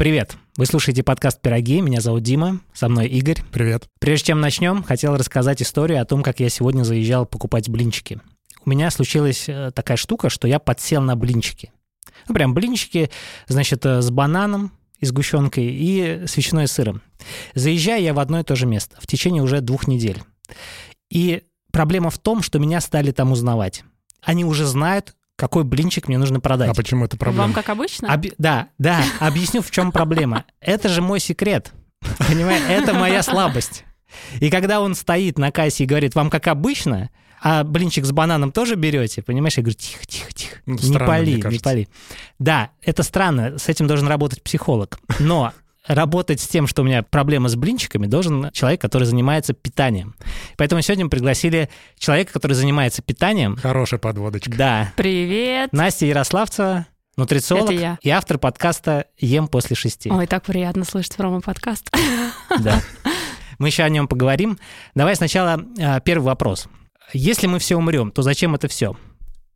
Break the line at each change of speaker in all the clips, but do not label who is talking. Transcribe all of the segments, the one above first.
Привет! Вы слушаете подкаст «Пироги». Меня зовут Дима, со мной Игорь.
Привет.
Прежде чем начнем, хотел рассказать историю о том, как я сегодня заезжал покупать блинчики. У меня случилась э, такая штука, что я подсел на блинчики. Ну, прям блинчики, значит, э, с бананом, и сгущенкой, и с ветчиной и сыром. Заезжаю я в одно и то же место в течение уже двух недель. И проблема в том, что меня стали там узнавать. Они уже знают, какой блинчик мне нужно продать.
А почему это проблема?
Вам как обычно?
Об- да, да, объясню, в чем проблема. Это же мой секрет. Понимаешь, это моя слабость. И когда он стоит на кассе и говорит, вам как обычно, а блинчик с бананом тоже берете, понимаешь? Я говорю, тихо, тихо, тихо,
Ну,
не
странно,
пали, не пали. Да, это странно, с этим должен работать психолог. Но работать с тем, что у меня проблема с блинчиками, должен человек, который занимается питанием. Поэтому сегодня мы пригласили человека, который занимается питанием.
Хорошая подводочка.
Да,
Привет.
Настя Ярославцева, нутрициолог
Это я.
и автор подкаста «Ем после шести».
Ой, так приятно слышать про мой подкаст.
Да. Мы еще о нем поговорим. Давай сначала а, первый вопрос. Если мы все умрем, то зачем это все?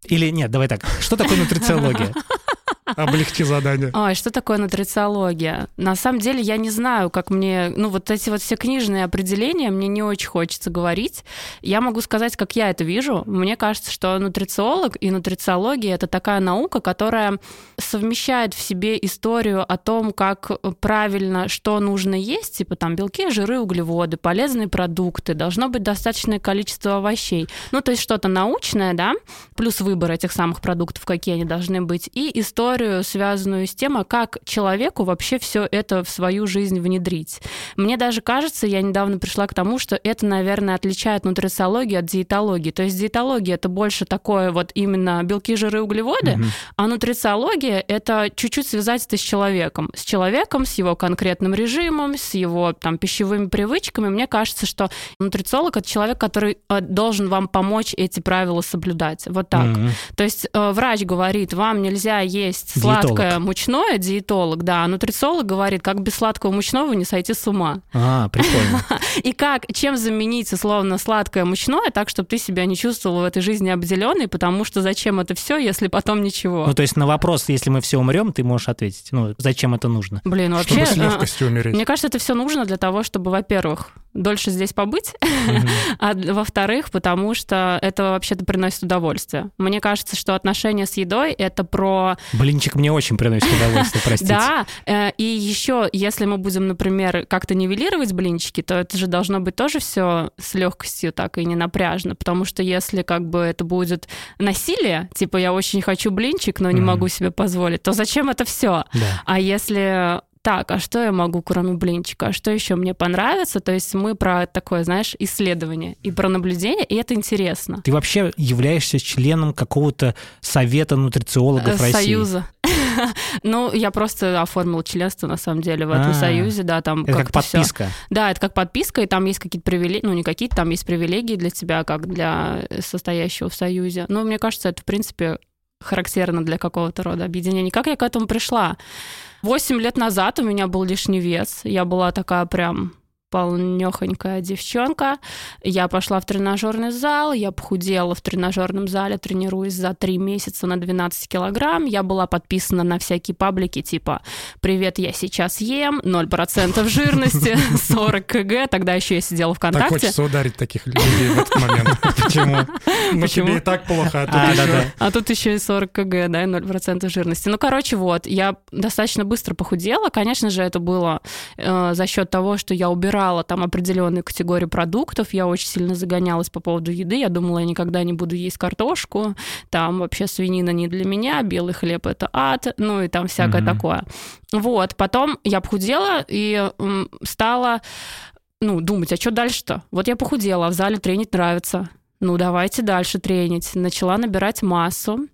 Или нет, давай так. Что такое нутрициология?
Облегчи задание.
Ой, что такое нутрициология? На самом деле я не знаю, как мне... Ну, вот эти вот все книжные определения мне не очень хочется говорить. Я могу сказать, как я это вижу. Мне кажется, что нутрициолог и нутрициология — это такая наука, которая совмещает в себе историю о том, как правильно, что нужно есть, типа там белки, жиры, углеводы, полезные продукты, должно быть достаточное количество овощей. Ну, то есть что-то научное, да, плюс выбор этих самых продуктов, какие они должны быть, и историю, связанную с тем, а как человеку вообще все это в свою жизнь внедрить. Мне даже кажется, я недавно пришла к тому, что это, наверное, отличает нутрициологию от диетологии. То есть диетология это больше такое вот именно белки, жиры, углеводы,
Мгм.
а нутрициология это чуть-чуть связать это с человеком. С человеком, с его конкретным режимом, с его там пищевыми привычками. Мне кажется, что нутрициолог это человек, который э, должен вам помочь эти правила соблюдать. Вот так.
Мгм.
То есть э, врач говорит, вам нельзя есть
Диетолог.
сладкое мучное, диетолог, да, а нутрициолог говорит, как без сладкого мучного не сойти с ума.
А, прикольно.
И как, чем заменить условно сладкое мучное, так, чтобы ты себя не чувствовал в этой жизни обделенной, потому что зачем это все, если потом ничего?
Ну, то есть на вопрос, если мы все умрем, ты можешь ответить. Ну, зачем это нужно?
Блин, вообще...
Чтобы с
э,
легкостью умереть.
Мне кажется, это все нужно для того, чтобы, во-первых, дольше здесь побыть,
Мгм.
а во-вторых, потому что это вообще-то приносит удовольствие. Мне кажется, что отношения с едой это про
Блинчик мне очень приносит удовольствие, простите.
Да, э, и еще, если мы будем, например, как-то нивелировать блинчики, то это же должно быть тоже все с легкостью так и не напряжно, потому что если как бы это будет насилие, типа я очень хочу блинчик, но не
Мгм.
могу себе позволить, то зачем это все?
Да.
А если так, а что я могу, кроме блинчика? А что еще мне понравится? То есть мы про такое, знаешь, исследование и про наблюдение, и это интересно.
Ты вообще являешься членом какого-то совета нутрициологов
Э,
России?
Союза. Ну, я просто оформила членство, на самом деле, в этом
А,
союзе, да, там
Это как
как-то всё.
подписка.
Да, это как подписка, и там есть какие-то привилегии, ну, не какие-то, там есть привилегии для тебя, как для состоящего в союзе. Но мне кажется, это, в принципе, характерно для какого-то рода объединения. Как я к этому пришла? Восемь лет назад у меня был лишний вес. Я была такая прям полнёхонькая девчонка. Я пошла в тренажерный зал, я похудела в тренажерном зале, тренируюсь за три месяца на 12 килограмм. Я была подписана на всякие паблики типа «Привет, я сейчас ем», 0% жирности, 40 кг. Тогда еще я сидела
Так
ВКонтакте.
хочется ударить таких людей в этот момент. Почему? Ну, тебе и так плохо, а тут
А,
еще-.
А тут еще и 40 кг, да, и 0% жирности. Ну, короче, вот, я достаточно быстро похудела. Конечно же, это было э, за счет того, что я убирала там определенную категорию продуктов. Я очень сильно загонялась по поводу еды. Я думала, я никогда не буду есть картошку. Там вообще свинина не для меня, белый хлеб это ад, ну и там всякое
Мгм.
такое. Вот, потом я похудела и стала ну, думать, а что дальше-то? Вот я похудела, а в зале тренить нравится. Ну, давайте дальше тренить. Начала набирать массу.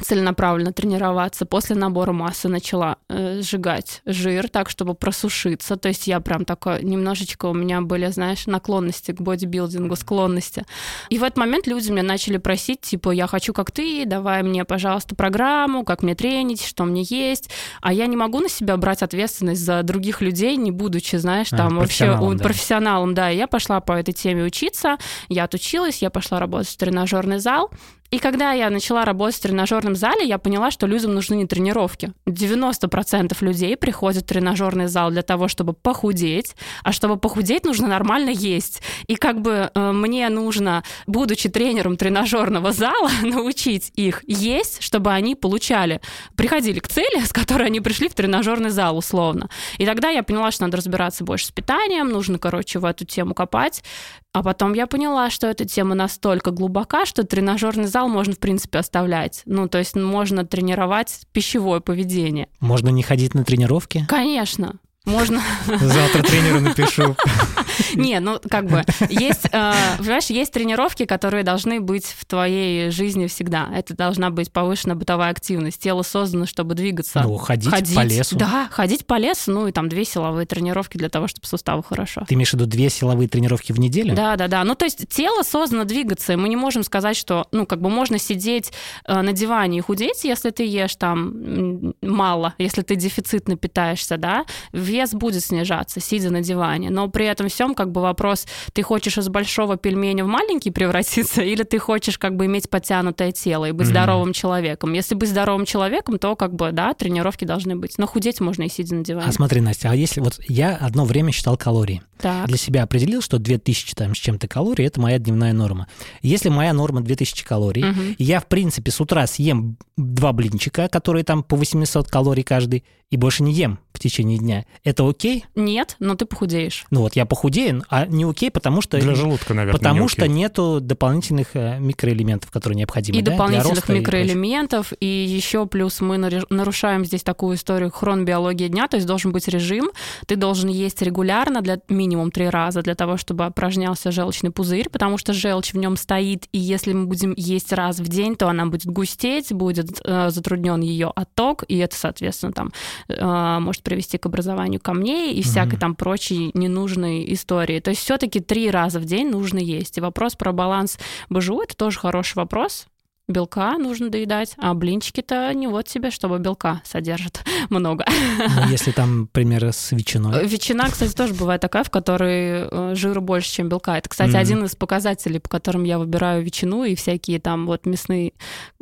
Целенаправленно тренироваться. После набора массы начала э, сжигать жир так, чтобы просушиться. То есть я прям такой, немножечко у меня были, знаешь, наклонности к бодибилдингу, склонности. И в этот момент люди меня начали просить, типа, я хочу как ты, давай мне, пожалуйста, программу, как мне тренить, что мне есть. А я не могу на себя брать ответственность за других людей, не будучи, знаешь,
А,
там вообще
профессионалом, да.
профессионалом, да. И я пошла по этой теме учиться, я отучилась, я пошла работать в тренажерный зал. И когда я начала работать в тренажерном зале, я поняла, что людям нужны не тренировки. 90% людей приходят в тренажерный зал для того, чтобы похудеть, а чтобы похудеть, нужно нормально есть. И как бы э, мне нужно, будучи тренером тренажерного зала, научить их есть, чтобы они получали, приходили к цели, с которой они пришли в тренажерный зал условно. И тогда я поняла, что надо разбираться больше с питанием, нужно, короче, в эту тему копать. А потом я поняла, что эта тема настолько глубока, что тренажерный зал можно, в принципе, оставлять. Ну, то есть можно тренировать пищевое поведение.
Можно не ходить на тренировки?
Конечно. Можно...
Завтра тренеру напишу.
Не, ну как бы есть, э, понимаешь, есть тренировки, которые должны быть в твоей жизни всегда. Это должна быть повышенная бытовая активность. Тело создано, чтобы двигаться.
Ну, ходить, ходить по лесу.
Да, ходить по лесу, ну и там две силовые тренировки для того, чтобы суставы хорошо.
Ты имеешь в виду две силовые тренировки в неделю?
Да, да, да. Ну то есть тело создано двигаться, и мы не можем сказать, что, ну как бы можно сидеть э, на диване и худеть, если ты ешь там мало, если ты дефицитно питаешься, да, вес будет снижаться, сидя на диване. Но при этом всем как бы вопрос, ты хочешь из большого пельменя в маленький превратиться, или ты хочешь как бы иметь подтянутое тело и быть mm-hmm. здоровым человеком. Если быть здоровым человеком, то как бы, да, тренировки должны быть. Но худеть можно и сидя на диване.
А смотри, Настя, а если вот я одно время считал калории.
Так.
Для себя определил, что 2000 там, с чем-то калорий – это моя дневная норма. Если моя норма 2000 калорий, угу. и я, в принципе, с утра съем два блинчика, которые там по 800 калорий каждый, и больше не ем в течение дня. Это окей?
Нет, но ты похудеешь.
Ну вот я похудею, а не окей, потому что...
Для желудка, наверное,
Потому что нету дополнительных э, микроэлементов, которые необходимы.
И
да,
дополнительных микроэлементов, и, и еще плюс мы нарушаем здесь такую историю хронобиологии дня, то есть должен быть режим, ты должен есть регулярно, для минимум три раза, для того, чтобы опорожнялся желчный пузырь, потому что желчь в нем стоит, и если мы будем есть раз в день, то она будет густеть, будет э, затруднен ее отток, и это, соответственно, там э, может привести к образованию камней и всякой mm-hmm. там прочей ненужной истории. То есть все-таки три раза в день нужно есть. И вопрос про баланс БЖУ это тоже хороший вопрос белка нужно доедать, а блинчики-то не вот себе, чтобы белка содержат много.
Ну, если там, например, с ветчиной.
Ветчина, кстати, тоже бывает такая, в которой э, жира больше, чем белка. Это, кстати, mm-hmm. один из показателей, по которым я выбираю ветчину и всякие там вот мясные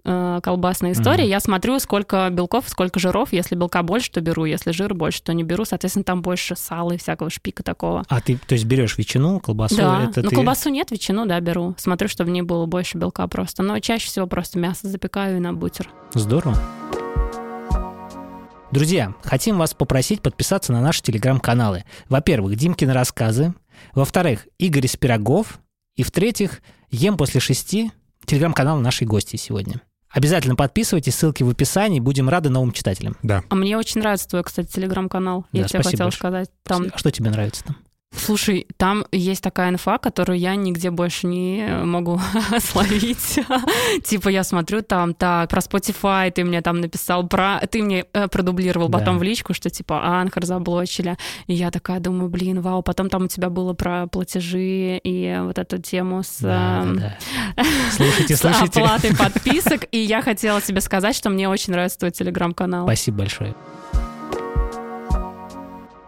э, колбасная история. Mm-hmm. Я смотрю, сколько белков, сколько жиров. Если белка больше, то беру. Если жира больше, то не беру. Соответственно, там больше сала и всякого шпика такого.
А ты, то есть, берешь ветчину, колбасу?
Да,
это
ну
ты...
колбасу нет, ветчину, да, беру. Смотрю, чтобы в ней было больше белка просто. Но чаще всего просто мясо запекаю и на бутер.
Здорово. Друзья, хотим вас попросить подписаться на наши телеграм-каналы. Во-первых, Димкины рассказы. Во-вторых, Игорь из Пирогов. И в-третьих, Ем после шести телеграм-канал нашей гости сегодня. Обязательно подписывайтесь, ссылки в описании, будем рады новым читателям.
Да.
А мне очень нравится твой, кстати, телеграм-канал.
Да,
Я тебе хотела
большое.
сказать. Там...
А что тебе нравится там?
Слушай, там есть такая инфа, которую я нигде больше не могу словить. типа я смотрю там, так, про Spotify ты мне там написал, про... ты мне э, продублировал потом
Да.
в личку, что типа Анхар заблочили. И я такая думаю, блин, вау. Потом там у тебя было про платежи и вот эту тему с...
Да,
эм,
да, да. Слушайте,
с
слушайте.
оплатой подписок, и я хотела тебе сказать, что мне очень нравится твой телеграм-канал.
Спасибо большое.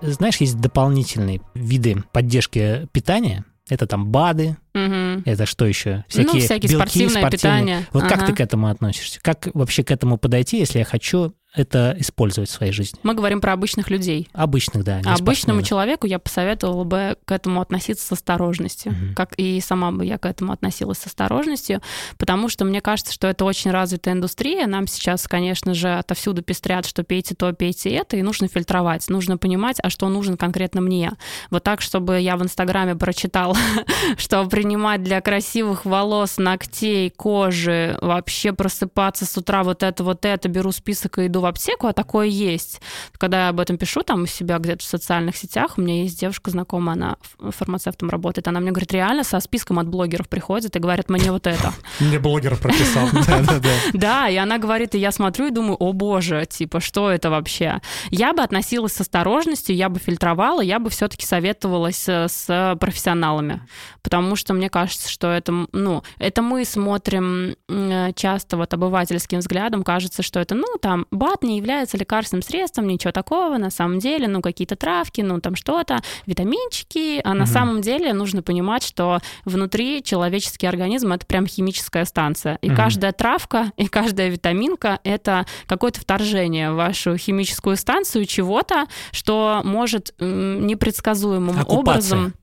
Знаешь, есть дополнительные виды поддержки питания. Это там БАДы,
Мгм.
это что еще? Всякие,
ну, всякие
белки
спортивное
спортивные.
питание.
Вот как
Ага.
ты к этому относишься? Как вообще к этому подойти, если я хочу это использовать в своей жизни?
Мы говорим про обычных людей.
Обычных, да.
А обычному человеку я посоветовала бы к этому относиться с осторожностью.
Мгм.
Как и сама бы я к этому относилась с осторожностью, потому что мне кажется, что это очень развитая индустрия. Нам сейчас, конечно же, отовсюду пестрят, что пейте то, пейте это, и нужно фильтровать. Нужно понимать, а что нужен конкретно мне. Вот так, чтобы я в Инстаграме прочитала, что принимать для красивых волос, ногтей, кожи, вообще просыпаться с утра вот это, вот это, беру список и иду в аптеку, а такое есть. Когда я об этом пишу там у себя где-то в социальных сетях, у меня есть девушка знакомая, она фармацевтом работает, она мне говорит, реально со списком от блогеров приходит и говорит, мне вот это.
Мне блогер прописал.
Да, и она говорит, и я смотрю и думаю, о боже, типа, что это вообще? Я бы относилась с осторожностью, я бы фильтровала, я бы все-таки советовалась э, с профессионалами, потому что мне кажется, что это, ну, это мы смотрим м, часто вот обывательским взглядом, кажется, что это, ну, там, шпинат не является лекарственным средством, ничего такого, на самом деле, ну, какие-то травки, ну, там что-то, витаминчики, а на самом деле нужно понимать, что внутри человеческий организм — это прям химическая станция, и каждая травка, и каждая витаминка — это какое-то вторжение в вашу химическую станцию чего-то, что может непредсказуемым
Оккупация.
образом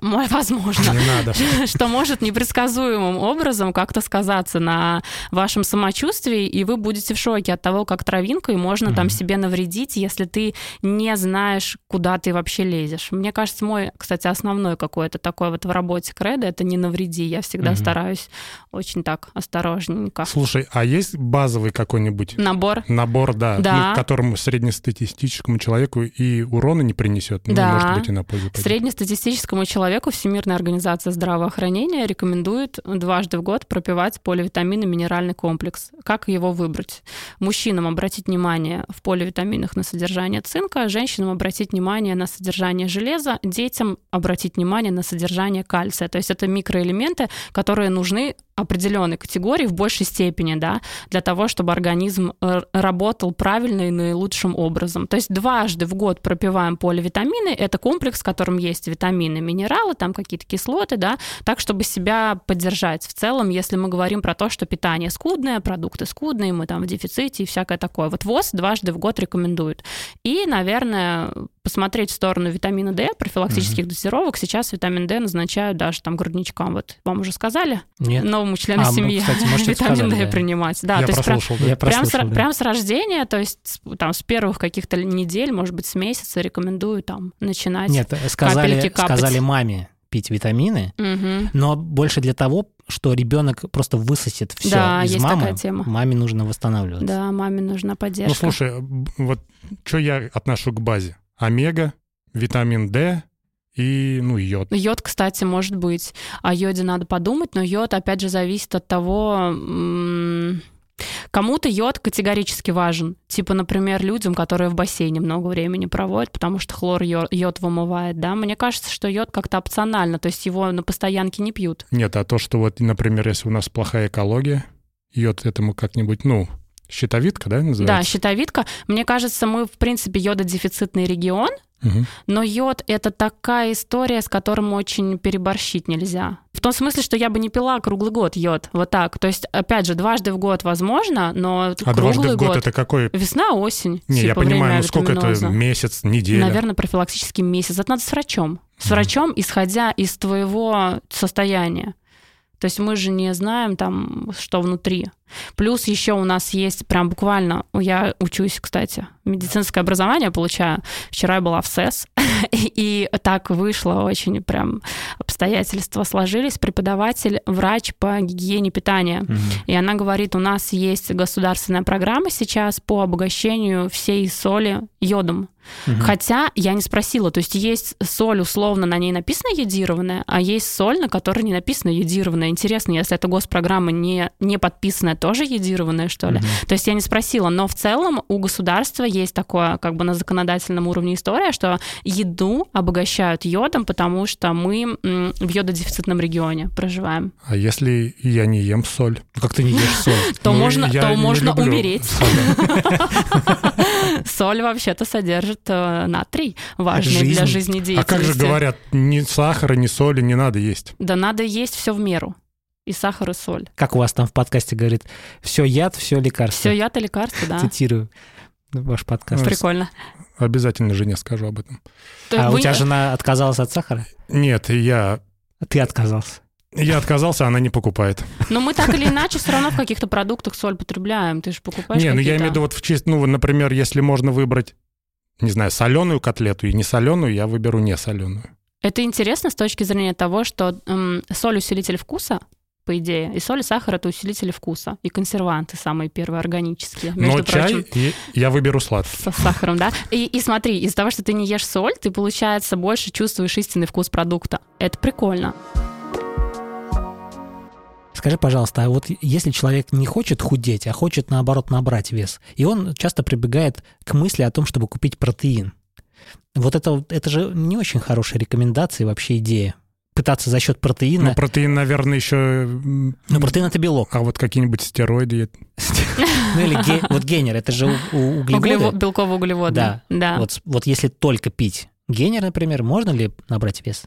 Возможно, что может непредсказуемым образом как-то сказаться на вашем самочувствии, и вы будете в шоке от того, как травинкой можно там себе навредить, если ты не знаешь, куда ты вообще лезешь. Мне кажется, мой, кстати, основной какой-то такой вот в работе кредо — это не навреди. Я всегда стараюсь очень так осторожненько.
Слушай, а есть базовый какой-нибудь
Набор
набор, да,
Да.
ну, которому среднестатистическому человеку и урона не принесет, ну,
Да.
может быть, и на пользу.
Среднестатистическому человеку Всемирная организация здравоохранения рекомендует дважды в год пропивать поливитаминный минеральный комплекс. Как его выбрать? Мужчинам обратить внимание в поливитаминах на содержание цинка, женщинам обратить внимание на содержание железа, детям обратить внимание на содержание кальция. То есть это микроэлементы, которые нужны определенной категории в большей степени, да, для того, чтобы организм э, работал правильно и наилучшим образом. То есть дважды в год пропиваем поливитамины. Это комплекс, в котором есть витамины, минералы, там какие-то кислоты, да, так, чтобы себя поддержать. В целом, если мы говорим про то, что питание скудное, продукты скудные, мы там в дефиците и всякое такое. Вот ВОЗ дважды в год рекомендует. И, наверное, посмотреть в сторону витамина D, профилактических дозировок. Сейчас витамин D назначают даже там грудничкам. Вот вам уже сказали?
Нет.
Новому члену
А, ну,
семьи
кстати, может,
витамин
сказали,
D
да.
принимать. Да,
Я
то есть прям,
прослушал, да.
Я
прям, с,
да.
прям с рождения, то есть с- там с первых каких-то недель, может быть, с месяца рекомендую там начинать.
Нет, сказали,
капельки капать.
сказали маме пить витамины,
Мгм.
но больше для того, что ребенок просто высосет все
Да,
из
есть
мамы.
такая тема.
Маме нужно восстанавливаться.
Да, маме нужна поддержка.
Ну, слушай, вот что я отношу к базе? Омега, витамин D и, ну, йод.
Йод, кстати, может быть. О йоде надо подумать, но йод, опять же, зависит от того, Кому-то йод категорически важен. Типа, например, людям, которые в бассейне много времени проводят, потому что хлор йо- йод вымывает, да. Мне кажется, что йод как-то опционально, то есть его на постоянке не пьют.
Нет, а то, что вот, например, если у нас плохая экология, йод этому как-нибудь, ну, щитовидка, да,
Да,
называется?
щитовидка. Мне кажется, мы, в принципе, йододефицитный регион, Но йод — это такая история, с которым очень переборщить нельзя. В том смысле, что я бы не пила круглый год йод, вот так. То есть, опять же, дважды в год возможно, но
А
круглый
дважды в год,
год...
это какой?
Весна, осень.
Не, я
типа
понимаю,
время
ну сколько это, месяц, неделя?
Наверное, профилактический месяц. Это надо с врачом. С врачом, исходя из твоего состояния. То есть мы же не знаем там, что внутри. Плюс еще у нас есть прям буквально, я учусь, кстати, медицинское образование получаю. Вчера я была в СЭС, и так вышло очень прям обстоятельства сложились. Преподаватель, врач по гигиене питания. И она говорит, у нас есть государственная программа сейчас по обогащению всей соли йодом.
Мгм.
Хотя я не спросила, то есть есть соль, условно, на ней написано йодированная, а есть соль, на которой не написано йодированная. Интересно, если эта госпрограмма не, не подписанная, тоже йодированная, что ли?
Мгм.
То есть я не спросила, но в целом у государства есть такое, как бы на законодательном уровне история, что еду обогащают йодом, потому что мы в йододефицитном регионе проживаем.
А если я не ем соль?
Ну, Как ты не ешь соль?
То
Ну,
можно, умереть.
Соль
вообще-то содержит э, натрий, важный
Жизнь.
для
А
жизнедеятельности.
как же говорят, ни сахара, ни соли не надо есть?
Да надо есть все в меру. И сахар, и соль.
Как у вас там в подкасте говорит, все яд, все лекарство.
Все яд и лекарства, да.
Цитирую ваш подкаст.
Прикольно.
Обязательно жене скажу об этом.
То
А у
вы-
тебя жена отказалась от сахара?
Нет, я,
А ты отказался.
я отказался, она не покупает.
Но мы так или иначе все равно в каких-то продуктах соль потребляем. Ты же покупаешь
не, ну я имею в виду вот в честь, ну, вот, например, если можно выбрать, не знаю, соленую котлету и не соленую, я выберу не соленую.
Это интересно с точки зрения того, что м, соль усилитель вкуса, по идее, и соль и сахар это усилители вкуса и консерванты самые первые органические.
Но
Между
чай
прочим,
и- я выберу сладкий.
со сахаром, да? И, и смотри, из-за того, что ты не ешь соль, ты, получается, больше чувствуешь истинный вкус продукта. Это прикольно.
Скажи, пожалуйста, а вот если человек не хочет худеть, а хочет, наоборот, набрать вес, и он часто прибегает к мысли о том, чтобы купить протеин, вот это, это же не очень хорошая рекомендация и вообще идея. пытаться за счет протеина.
Ну, протеин, наверное, еще...
Ну, протеин это белок.
А вот какие-нибудь стероиды...
Ну, или вот генер, это же углеводы.
Белково-углеводы.
Да. да. Вот если только пить генер, например, можно ли набрать вес?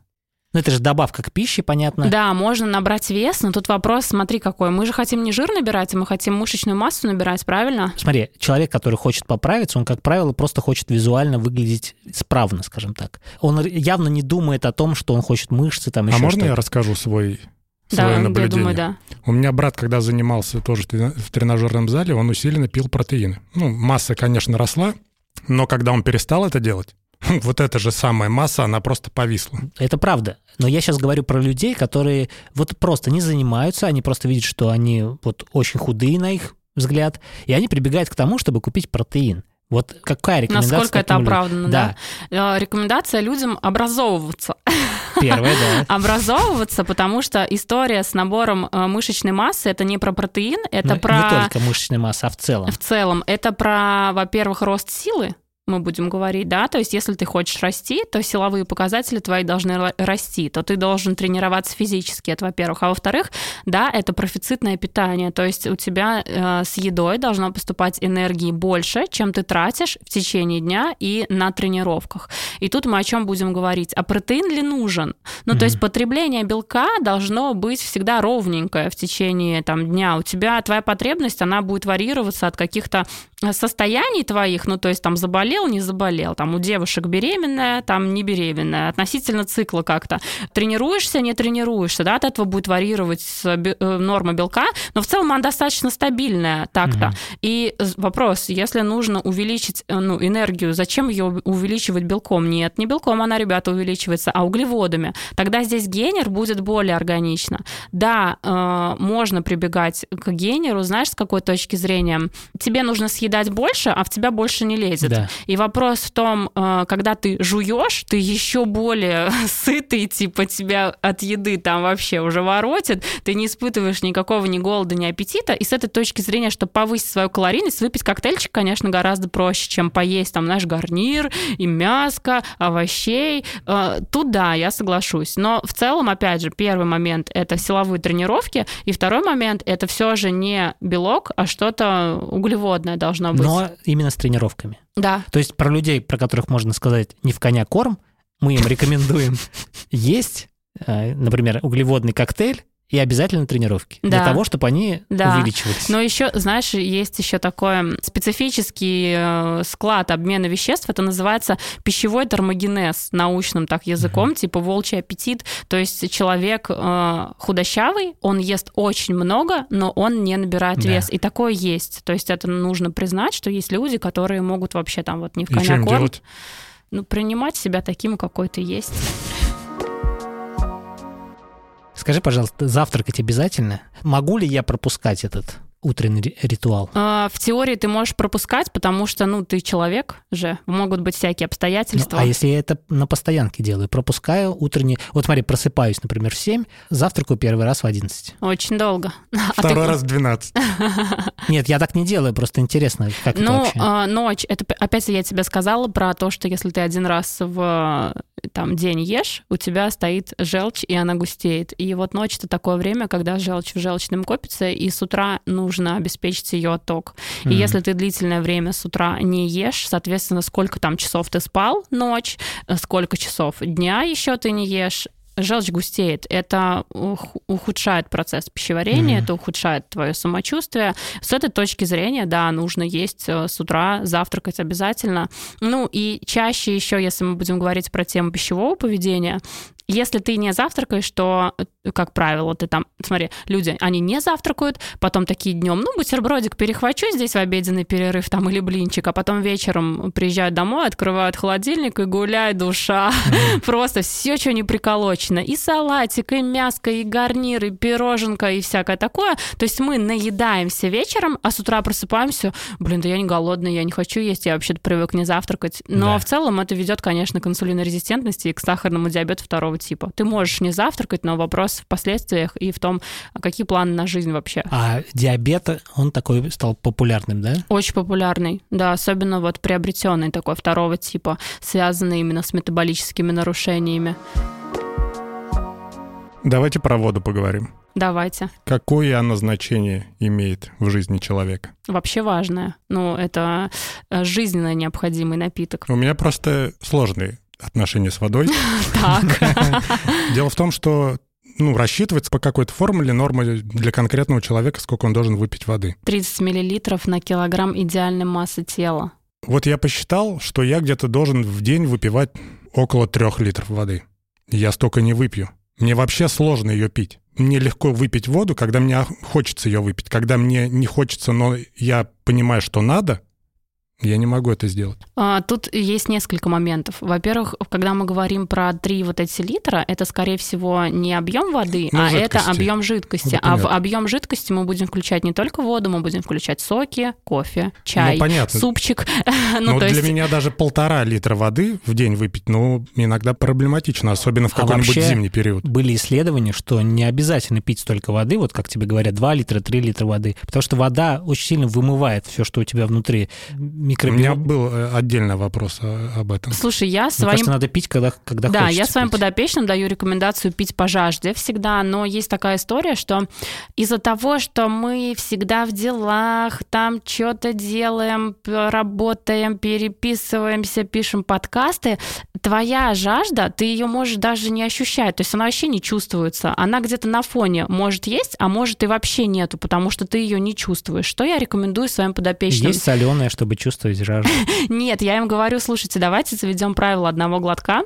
Ну, это же добавка к пище, понятно.
Да, можно набрать вес, но тут вопрос, смотри, какой. Мы же хотим не жир набирать, а мы хотим мышечную массу набирать, правильно?
Смотри, человек, который хочет поправиться, он, как правило, просто хочет визуально выглядеть справно, скажем так. Он явно не думает о том, что он хочет мышцы там еще
А можно я расскажу свой свое
да,
наблюдение.
Я думаю, да.
У меня брат, когда занимался тоже в тренажерном зале, он усиленно пил протеины. Ну, масса, конечно, росла, но когда он перестал это делать, вот эта же самая масса, она просто повисла.
Это правда. Но я сейчас говорю про людей, которые вот просто не занимаются, они просто видят, что они вот очень худые на их взгляд, и они прибегают к тому, чтобы купить протеин. Вот какая рекомендация?
Насколько это оправдано,
да.
да. Э, рекомендация людям образовываться.
Первое, да.
Образовываться, потому что история с набором э, мышечной массы это не про протеин, это
Но
про...
Не только мышечная масса, а в целом.
В целом. Это про, во-первых, рост силы, мы будем говорить, да, то есть если ты хочешь расти, то силовые показатели твои должны расти, то ты должен тренироваться физически, это во-первых, а во-вторых, да, это профицитное питание, то есть у тебя э, с едой должно поступать энергии больше, чем ты тратишь в течение дня и на тренировках. И тут мы о чем будем говорить? А протеин ли нужен? Ну, mm-hmm. то есть потребление белка должно быть всегда ровненькое в течение там дня. У тебя твоя потребность, она будет варьироваться от каких-то состояний твоих, ну, то есть там заболел, не заболел, там у девушек беременная, там не беременная, относительно цикла как-то. Тренируешься, не тренируешься, да, от этого будет варьировать э, норма белка, но в целом она достаточно стабильная так-то. Угу. И вопрос, если нужно увеличить э, ну, энергию, зачем ее увеличивать белком? Нет, не белком она, ребята, увеличивается, а углеводами. Тогда здесь генер будет более органично. Да, э, можно прибегать к генеру, знаешь, с какой точки зрения? Тебе нужно съедать больше, а в тебя больше не лезет.
Да.
И вопрос в том, э, когда ты жуешь, ты еще более сытый, типа тебя от еды там вообще уже воротит, ты не испытываешь никакого ни голода, ни аппетита. И с этой точки зрения, чтобы повысить свою калорийность, выпить коктейльчик, конечно, гораздо проще, чем поесть там, знаешь, гарнир и мяско, овощей. Э, тут да, я соглашусь. Но в целом, опять же, первый момент — это силовые тренировки, и второй момент — это все же не белок, а что-то углеводное должно быть.
Но именно с тренировками.
Да.
То есть про людей, про которых можно сказать не в коня корм, мы им рекомендуем есть, э, например, углеводный коктейль, и обязательно тренировки да. для того, чтобы они да. увеличивались.
Но еще, знаешь, есть еще такой специфический э, склад обмена веществ. Это называется пищевой термогенез научным так языком, угу. типа волчий аппетит. То есть человек э, худощавый, он ест очень много, но он не набирает да. вес. И такое есть. То есть это нужно признать, что есть люди, которые могут вообще там вот не в коня корм. Ну, принимать себя таким, какой ты есть.
Скажи, пожалуйста, завтракать обязательно? Могу ли я пропускать этот утренний ритуал?
А, в теории ты можешь пропускать, потому что, ну, ты человек же, могут быть всякие обстоятельства.
Ну, а если я это на постоянке делаю, пропускаю утренний... Вот смотри, просыпаюсь, например, в 7, завтракаю первый раз в 11.
Очень долго.
А Второй а раз в 12.
Нет, я так не делаю, просто интересно, как
ну,
это вообще.
Ну, ночь, это опять я тебе сказала про то, что если ты один раз в там день ешь, у тебя стоит желчь, и она густеет. И вот ночь — это такое время, когда желчь в желчном копится, и с утра нужно нужно обеспечить ее отток. Mm-hmm. И если ты длительное время с утра не ешь, соответственно, сколько там часов ты спал ночь, сколько часов дня еще ты не ешь, желчь густеет, это ухудшает процесс пищеварения, mm-hmm. это ухудшает твое самочувствие. С этой точки зрения, да, нужно есть э, с утра, завтракать обязательно. Ну и чаще еще, если мы будем говорить про тему пищевого поведения, если ты не завтракаешь, то, как правило, ты там, смотри, люди, они не завтракают, потом такие днем, ну, бутербродик перехвачу здесь в обеденный перерыв там или блинчик, а потом вечером приезжают домой, открывают холодильник и гуляй душа. Просто все, что не приколочено. И салатик, и мяско, и гарнир, и пироженка, и всякое такое. То есть мы наедаемся вечером, а с утра просыпаемся, блин, да я не голодный, я не хочу есть, я вообще-то привык не завтракать. Но в целом это ведет, конечно, к инсулинорезистентности и к сахарному диабету второго такого типа. Ты можешь не завтракать, но вопрос в последствиях и в том, какие планы на жизнь вообще.
А диабет, он такой стал популярным, да?
Очень популярный, да, особенно вот приобретенный такой второго типа, связанный именно с метаболическими нарушениями.
Давайте про воду поговорим.
Давайте.
Какое оно значение имеет в жизни человека?
Вообще важное. Ну, это э, жизненно необходимый напиток.
У меня просто сложные отношения с водой.
Так.
Дело в том, что ну, рассчитывается по какой-то формуле норма для конкретного человека, сколько он должен выпить воды.
30 миллилитров на килограмм идеальной массы тела.
Вот я посчитал, что я где-то должен в день выпивать около трех литров воды. Я столько не выпью. Мне вообще сложно ее пить. Мне легко выпить воду, когда мне хочется ее выпить. Когда мне не хочется, но я понимаю, что надо, я не могу это сделать.
А, тут есть несколько моментов. Во-первых, когда мы говорим про три вот эти литра, это, скорее всего, не объем воды,
Ну,
а
жидкости.
это объем жидкости.
Ну,
а в объем жидкости мы будем включать не только воду, мы будем включать соки, кофе, чай,
ну, понятно.
супчик.
Ну,
ну, то
для
есть
меня даже полтора литра воды в день выпить, ну, иногда проблематично, особенно в
А
какой-нибудь зимний период.
Были исследования, что не обязательно пить столько воды, вот как тебе говорят, 2 литра, 3 литра воды, потому что вода очень сильно вымывает все, что у тебя внутри.
У меня был э, отдельный вопрос э, об этом.
Слушай, я своим
кажется, надо пить, когда, когда
да, я своим
пить.
подопечным даю рекомендацию пить по жажде всегда, но есть такая история, что из-за того, что мы всегда в делах, там что-то делаем, работаем, переписываемся, пишем подкасты, твоя жажда, ты ее можешь даже не ощущать, то есть она вообще не чувствуется, она где-то на фоне может есть, а может и вообще нету, потому что ты ее не чувствуешь. Что я рекомендую своим подопечным?
Есть соленое, чтобы чувствовать жажду.
Нет, я им говорю, слушайте, давайте заведем правило одного глотка.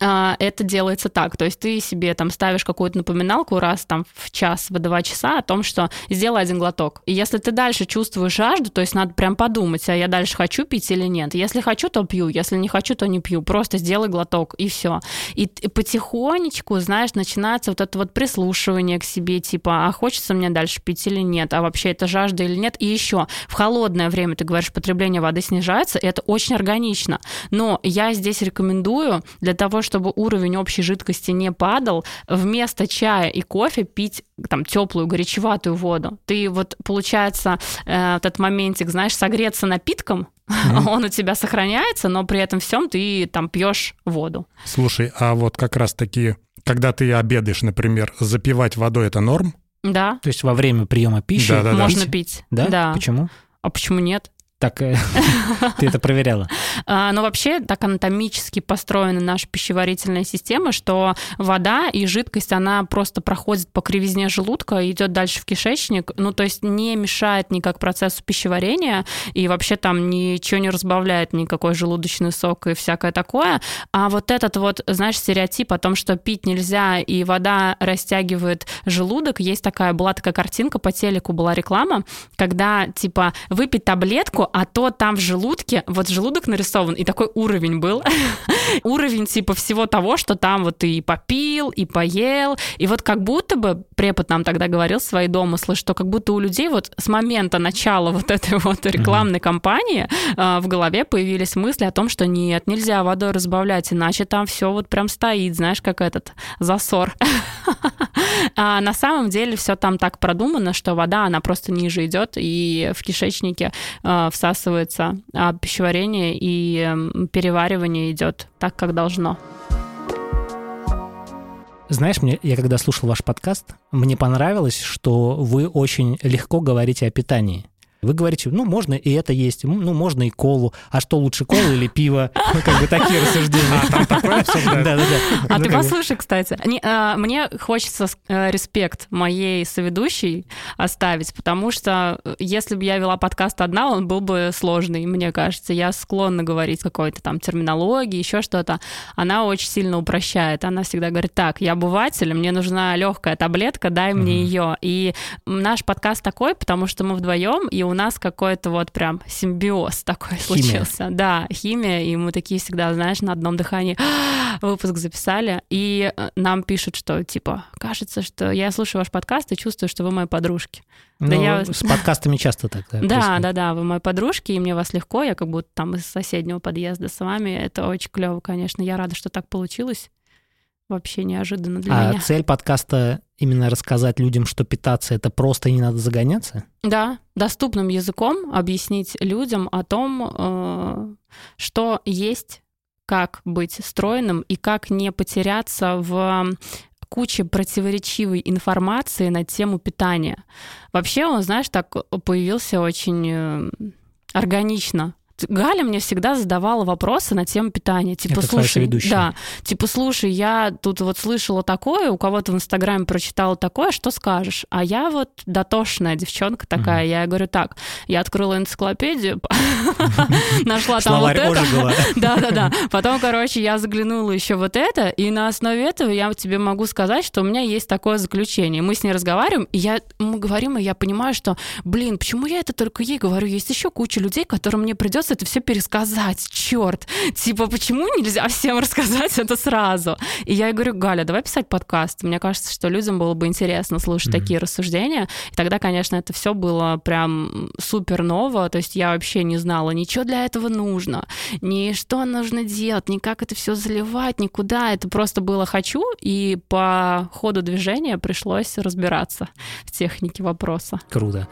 А, Это делается так, то есть ты себе там ставишь какую-то напоминалку раз там в час, в два часа о том, что сделай один глоток. И если ты дальше чувствуешь жажду, то есть надо прям подумать, а я дальше хочу пить или нет. Если хочу, то пью, если не хочу, то не пью. Просто сделай глоток и все. И, т- потихонечку, знаешь, начинается вот это вот прислушивание к себе, типа, а хочется мне дальше пить или нет, а вообще это жажда или нет. И еще в холодное время, ты говоришь, потребление воды снижается, и это очень органично. Но я здесь рекомендую для того, чтобы уровень общей жидкости не падал, вместо чая и кофе пить там теплую, горячеватую воду. Ты вот, получается, э, этот моментик, знаешь, согреться напитком, он у тебя сохраняется, но при этом всем ты там пьешь воду.
Слушай, а вот как раз таки, когда ты обедаешь, например, запивать водой это норм?
Да,
То есть во время приема пищи
можно
пить?
пить.
Да?
да.
Почему?
А почему нет?
Так э, ты это проверяла.
А, Но вообще так анатомически построена наша пищеварительная система, что вода и жидкость, она просто проходит по кривизне желудка, идет дальше в кишечник, ну то есть не мешает никак процессу пищеварения и вообще там ничего не разбавляет, никакой желудочный сок и всякое такое. А вот этот вот, знаешь, стереотип о том, что пить нельзя и вода растягивает желудок, есть такая, была такая картинка по телеку, была реклама, когда типа выпить таблетку, а то там в желудке, вот желудок нарисован, и такой уровень был. уровень типа всего того, что там вот и попил, и поел. И вот как будто бы, препод нам тогда говорил свои домыслы, что как будто у людей вот с момента начала вот этой вот рекламной кампании а, в голове появились мысли о том, что нет, нельзя водой разбавлять, иначе там все вот прям стоит, знаешь, как этот засор. А на самом деле все там так продумано, что вода, она просто ниже идет, и в кишечнике э, всасывается, а пищеварение и м, переваривание идет так, как должно.
Знаешь, мне, я когда слушал ваш подкаст, мне понравилось, что вы очень легко говорите о питании. Вы говорите, ну, можно и это есть, ну, можно и колу. А что лучше, кола или пиво? Ну, как бы такие рассуждения.
А там такое обсуждают?
Да-да-да.
А
Ну,
ты
бы-
послушай, кстати. А, мне хочется э, респект моей соведущей оставить, потому что э, если бы я вела подкаст одна, он был бы сложный, мне кажется. Я склонна говорить какой-то там терминологии, еще что-то. Она очень сильно упрощает. Она всегда говорит, так, я обыватель, мне нужна легкая таблетка, дай мне ее. И наш подкаст такой, потому что мы вдвоем, и у нас какой-то вот прям симбиоз такой
Химия.
случился. Да, химия, и мы такие всегда, знаешь, на одном дыхании выпуск записали, и э, нам пишут, что типа, кажется, что я слушаю ваш подкаст и чувствую, что вы мои подружки. Да
Ну,
я-
С подкастами часто так. Да,
Да, да, да, вы мои подружки, и мне вас легко, я как будто там из соседнего подъезда с вами. Это очень клево, конечно. Я рада, что так получилось. Вообще неожиданно для
А
меня.
цель подкаста именно рассказать людям, что питаться это просто и не надо загоняться?
Да, доступным языком объяснить людям о том, э, что есть, как быть стройным и как не потеряться в куча противоречивой информации на тему питания. Вообще он, знаешь, так появился очень э, органично. Галя мне всегда задавала вопросы на тему питания. Типа,
Это
слушай, да, типа, слушай, я тут вот слышала такое, у кого-то в Инстаграме прочитала такое, что скажешь? А я вот дотошная девчонка такая, я говорю, так, я открыла энциклопедию, нашла там вот это. Да-да-да. Потом, короче, я заглянула еще вот это, и на основе этого я тебе могу сказать, что у меня есть такое заключение. Мы с ней разговариваем, и я, мы говорим, и я понимаю, что, блин, почему я это только ей говорю? Есть еще куча людей, которым мне придется это все пересказать. Черт! Типа, почему нельзя всем рассказать это сразу? И я ей говорю, Галя, давай писать подкаст. Мне кажется, что людям было бы интересно слушать
Мгм.
такие рассуждения. И тогда, конечно, это все было прям супер ново. То есть я вообще не знала, ничего для этого нужно, ни что нужно делать, ни как это все заливать, никуда. Это просто было хочу, и по ходу движения пришлось разбираться в технике вопроса.
Круто.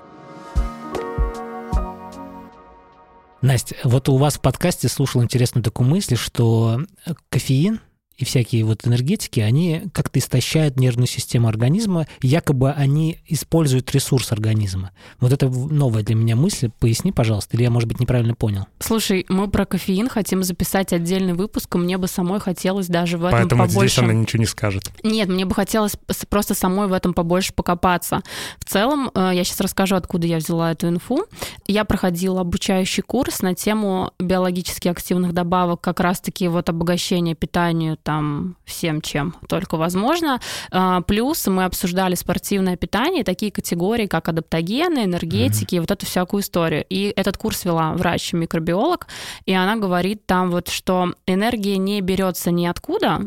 Настя, вот у вас в подкасте слушал интересную такую мысль, что кофеин и всякие вот энергетики, они как-то истощают нервную систему организма, якобы они используют ресурс организма. Вот это новая для меня мысль. Поясни, пожалуйста, или я, может быть, неправильно понял.
Слушай, мы про кофеин хотим записать отдельный выпуск, и мне бы самой хотелось даже в этом
Поэтому
побольше...
здесь она ничего не скажет.
Нет, мне бы хотелось просто самой в этом побольше покопаться. В целом, э, я сейчас расскажу, откуда я взяла эту инфу. Я проходила обучающий курс на тему биологически активных добавок, как раз-таки вот обогащение питанию там всем, чем только возможно. А, Плюс мы обсуждали спортивное питание, такие категории, как адаптогены, энергетики, вот эту всякую историю. И этот курс вела врач-микробиолог, и она говорит там вот, что энергия не берется ниоткуда,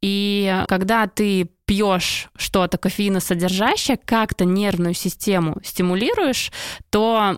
и когда ты пьешь что-то кофеиносодержащее, как-то нервную систему стимулируешь, то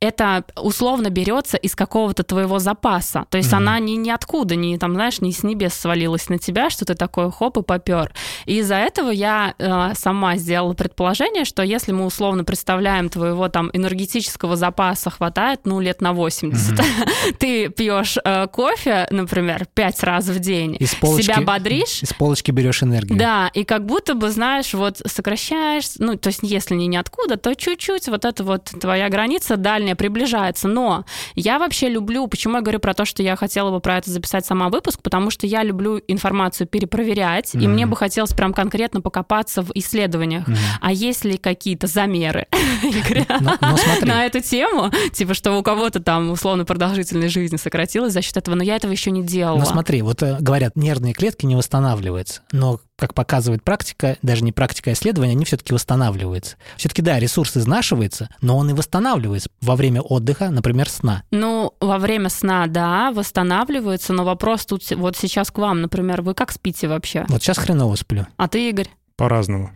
это условно берется из какого-то твоего запаса. То есть
Мгм.
она ни ниоткуда, не там, знаешь, не с небес свалилась на тебя, что ты такой хоп и попер. И из-за этого я э, сама сделала предположение, что если мы условно представляем твоего там энергетического запаса хватает, ну, лет на 80, ты пьешь э, кофе, например, пять раз в день,
Из полочки,
себя бодришь,
Из полочки берешь энергию.
да, и как будто бы, знаешь, вот сокращаешь, ну, то есть если не ниоткуда, то чуть-чуть вот эта вот твоя граница дальняя приближается. Но я вообще люблю, почему я говорю про то, что я хотела бы про это записать сама выпуск, потому что я люблю информацию перепроверять, и
Мгм.
мне бы хотелось прям конкретно покопаться в исследованиях.
Мгм.
А есть ли какие-то замеры
Но, но смотри,
на эту тему, типа, что у кого-то там условно продолжительность жизни сократилась за счет этого, но я этого еще не делала.
но смотри, вот э, говорят, нервные клетки не восстанавливаются, но как показывает практика, даже не практика, а исследования, они все-таки восстанавливаются. Все-таки, да, ресурс изнашивается, но он и восстанавливается во время отдыха, например, сна.
Ну, во время сна, да, восстанавливается, но вопрос тут вот сейчас к вам, например, вы как спите вообще?
Вот сейчас хреново сплю.
А ты, Игорь?
По-разному.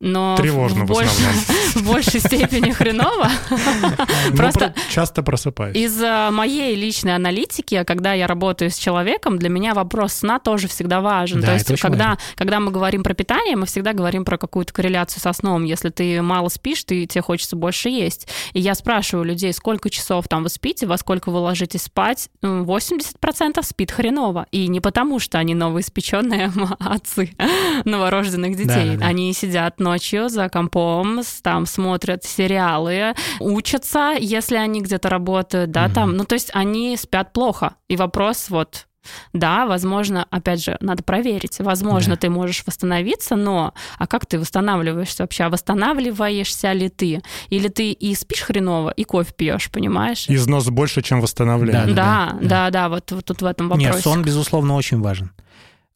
Но
Тревожно
в,
в
больш- в большей степени хреново.
Ну,
Просто-
про- часто просыпаюсь.
Из э, моей личной аналитики, когда я работаю с человеком, для меня вопрос сна тоже всегда важен. То есть, когда, мы говорим про питание, мы всегда говорим про какую-то корреляцию со сном. Если ты мало спишь, ты, тебе хочется больше есть. И я спрашиваю людей, сколько часов там вы спите, во сколько вы ложитесь спать. М, 80% спит хреново. И не потому, что они новоиспеченные отцы новорожденных детей. Они сидят ночью за компом, там смотрят сериалы, учатся, если они где-то работают, да,
Мгм.
там. Ну, то есть они спят плохо. И вопрос вот да, возможно, опять же, надо проверить. Возможно,
Да.
ты можешь восстановиться, но а как ты восстанавливаешься вообще? А восстанавливаешься ли ты? Или ты и спишь хреново, и кофе пьешь, понимаешь?
Износ больше, чем восстановление.
Да,
Да,
да.
да, да, вот, вот тут в этом вопросе.
Нет, сон, безусловно, очень важен.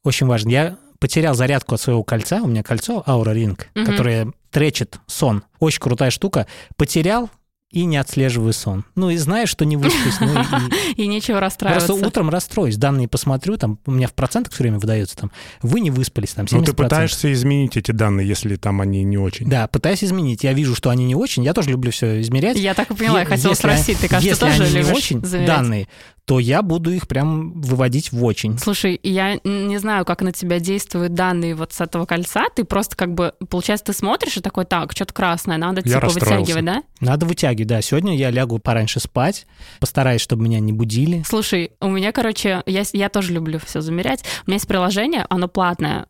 Очень важен. Я потерял зарядку от своего кольца. У меня кольцо Aura Ring,
Мгм.
которое тречит сон. Очень крутая штука. Потерял и не отслеживаю сон. Ну и знаешь, что не выспусь. Ну и-
И нечего расстраиваться.
Просто утром расстроюсь. Данные посмотрю, там у меня в процентах все время выдается, там, вы не выспались, там, 70%.
Ну, ты пытаешься изменить эти данные, если там они не очень.
Да, пытаюсь изменить. Я вижу, что они не очень. Я тоже люблю все измерять.
Я так и поняла, я
Е-
хотела
если-
спросить, ты, кажется,
если
тоже
они не очень
замерять?
данные, то я буду их прям выводить в очень.
Слушай, я не знаю, как на тебя действуют данные вот с этого кольца. Ты просто как бы, получается, ты смотришь и такой, так, что-то красное, надо
Я
типа вытягивать, да?
Надо вытягивать, да. Сегодня я лягу пораньше спать, постараюсь, чтобы меня не будили.
Слушай, у меня, короче, я, я тоже люблю все замерять. У меня есть приложение, оно платное.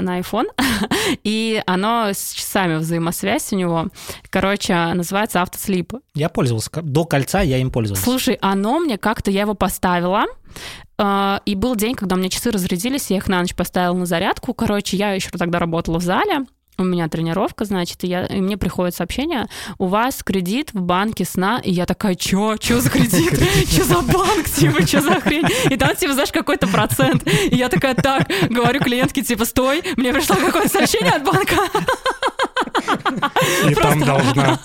На iPhone, и оно с часами взаимосвязь у него. Короче, называется автослип.
Я пользовался. До кольца я им пользовался.
Слушай, оно мне как-то, я его поставила, э, и был день, когда у меня часы разрядились, я их на ночь поставила на зарядку. Короче, я еще тогда работала в зале, у меня тренировка, значит, и, я, и мне приходит сообщение, у вас кредит в банке сна, и я такая, чё, чё за кредит? Чё за банк, типа, чё за хрень? И там, типа, знаешь, какой-то процент. И я такая, так, говорю клиентке, типа, стой, мне пришло какое-то сообщение от банка.
И там должна.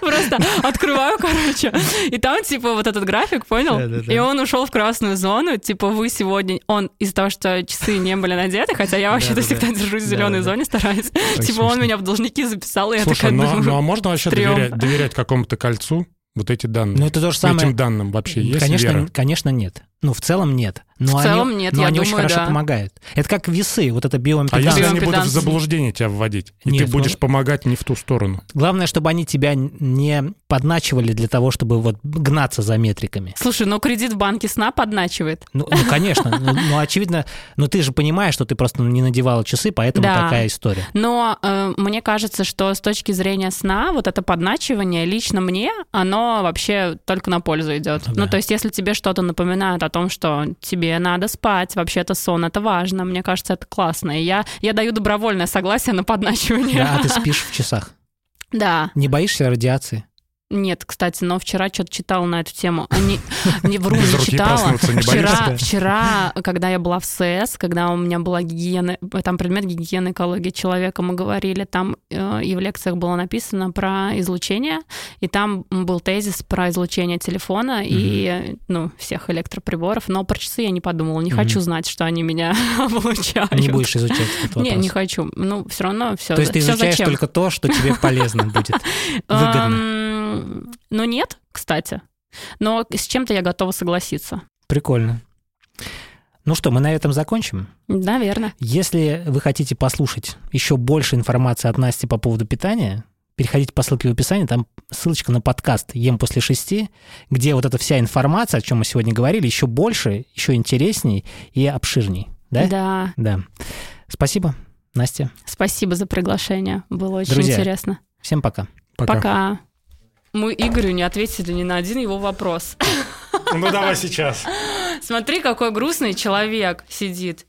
Просто открываю, короче, и там, типа, вот этот график, понял?
Да-да-да.
И он ушел в красную зону, типа, вы сегодня... Он из-за того, что часы не были надеты, хотя я вообще-то всегда держусь в зеленой зоне, стараюсь. Типа, он
смешно.
меня в должники записал, и я
Слушай,
такая
ну,
думаю,
ну а можно вообще
стрём.
доверять, доверять какому-то кольцу вот эти данные?
Ну, это то же самое.
Этим данным вообще есть
конечно,
вера?
конечно, нет. Ну, в целом нет. Но
В
они,
целом нет,
но
я
они очень
думаю,
хорошо
да.
помогают. Это как весы, вот это
А
биоимпеданс.
если
Да.
они будут в заблуждение тебя вводить, и
Нет,
ты будешь
ну-
помогать не в ту сторону?
Главное, чтобы они тебя не подначивали для того, чтобы вот гнаться за метриками.
Слушай, ну кредит в банке сна подначивает.
Ну, ну, конечно. Ну, ну, очевидно, ну ты же понимаешь, что ты просто не надевала часы, поэтому
Да.
такая история.
Но э, мне кажется, что с точки зрения сна, вот это подначивание лично мне, оно вообще только на пользу идет.
Ну
Ну, то есть, если тебе что-то напоминает о том, что тебе надо спать, вообще-то сон это важно, мне кажется, это классно. И я, я даю добровольное согласие на подначивание.
Да, а ты спишь в часах.
Да.
Не боишься радиации?
Нет, кстати, но вчера что-то читала на эту тему. А Не, не вру, не читала.
не
Вчера, вчера, когда я была в СС, когда у меня была гигиена, там предмет гигиены экологии человека, мы говорили, там э, и в лекциях было написано про излучение, и там был тезис про излучение телефона и, ну, всех электроприборов, но про часы я не подумала, не хочу знать, что они меня облучают.
Не будешь изучать этот
Не,
вопрос?
не хочу. Ну, все равно все.
То есть ты изучаешь только то, что тебе полезно будет, выгодно.
Ну нет, кстати. Но с чем-то я готова согласиться.
Прикольно. Ну что, мы на этом закончим.
Наверное.
Если вы хотите послушать еще больше информации от Насти по поводу питания, переходите по ссылке в описании, там ссылочка на подкаст «Ем после шести», где вот эта вся информация, о чем мы сегодня говорили, еще больше, еще интересней и обширней. Да?
Да.
Да. Спасибо, Настя.
Спасибо за приглашение. Было очень
Друзья.
интересно.
Всем пока.
Пока.
Пока. Мы Игорю не ответили ни на один его вопрос.
Ну давай сейчас.
Смотри, какой грустный человек сидит.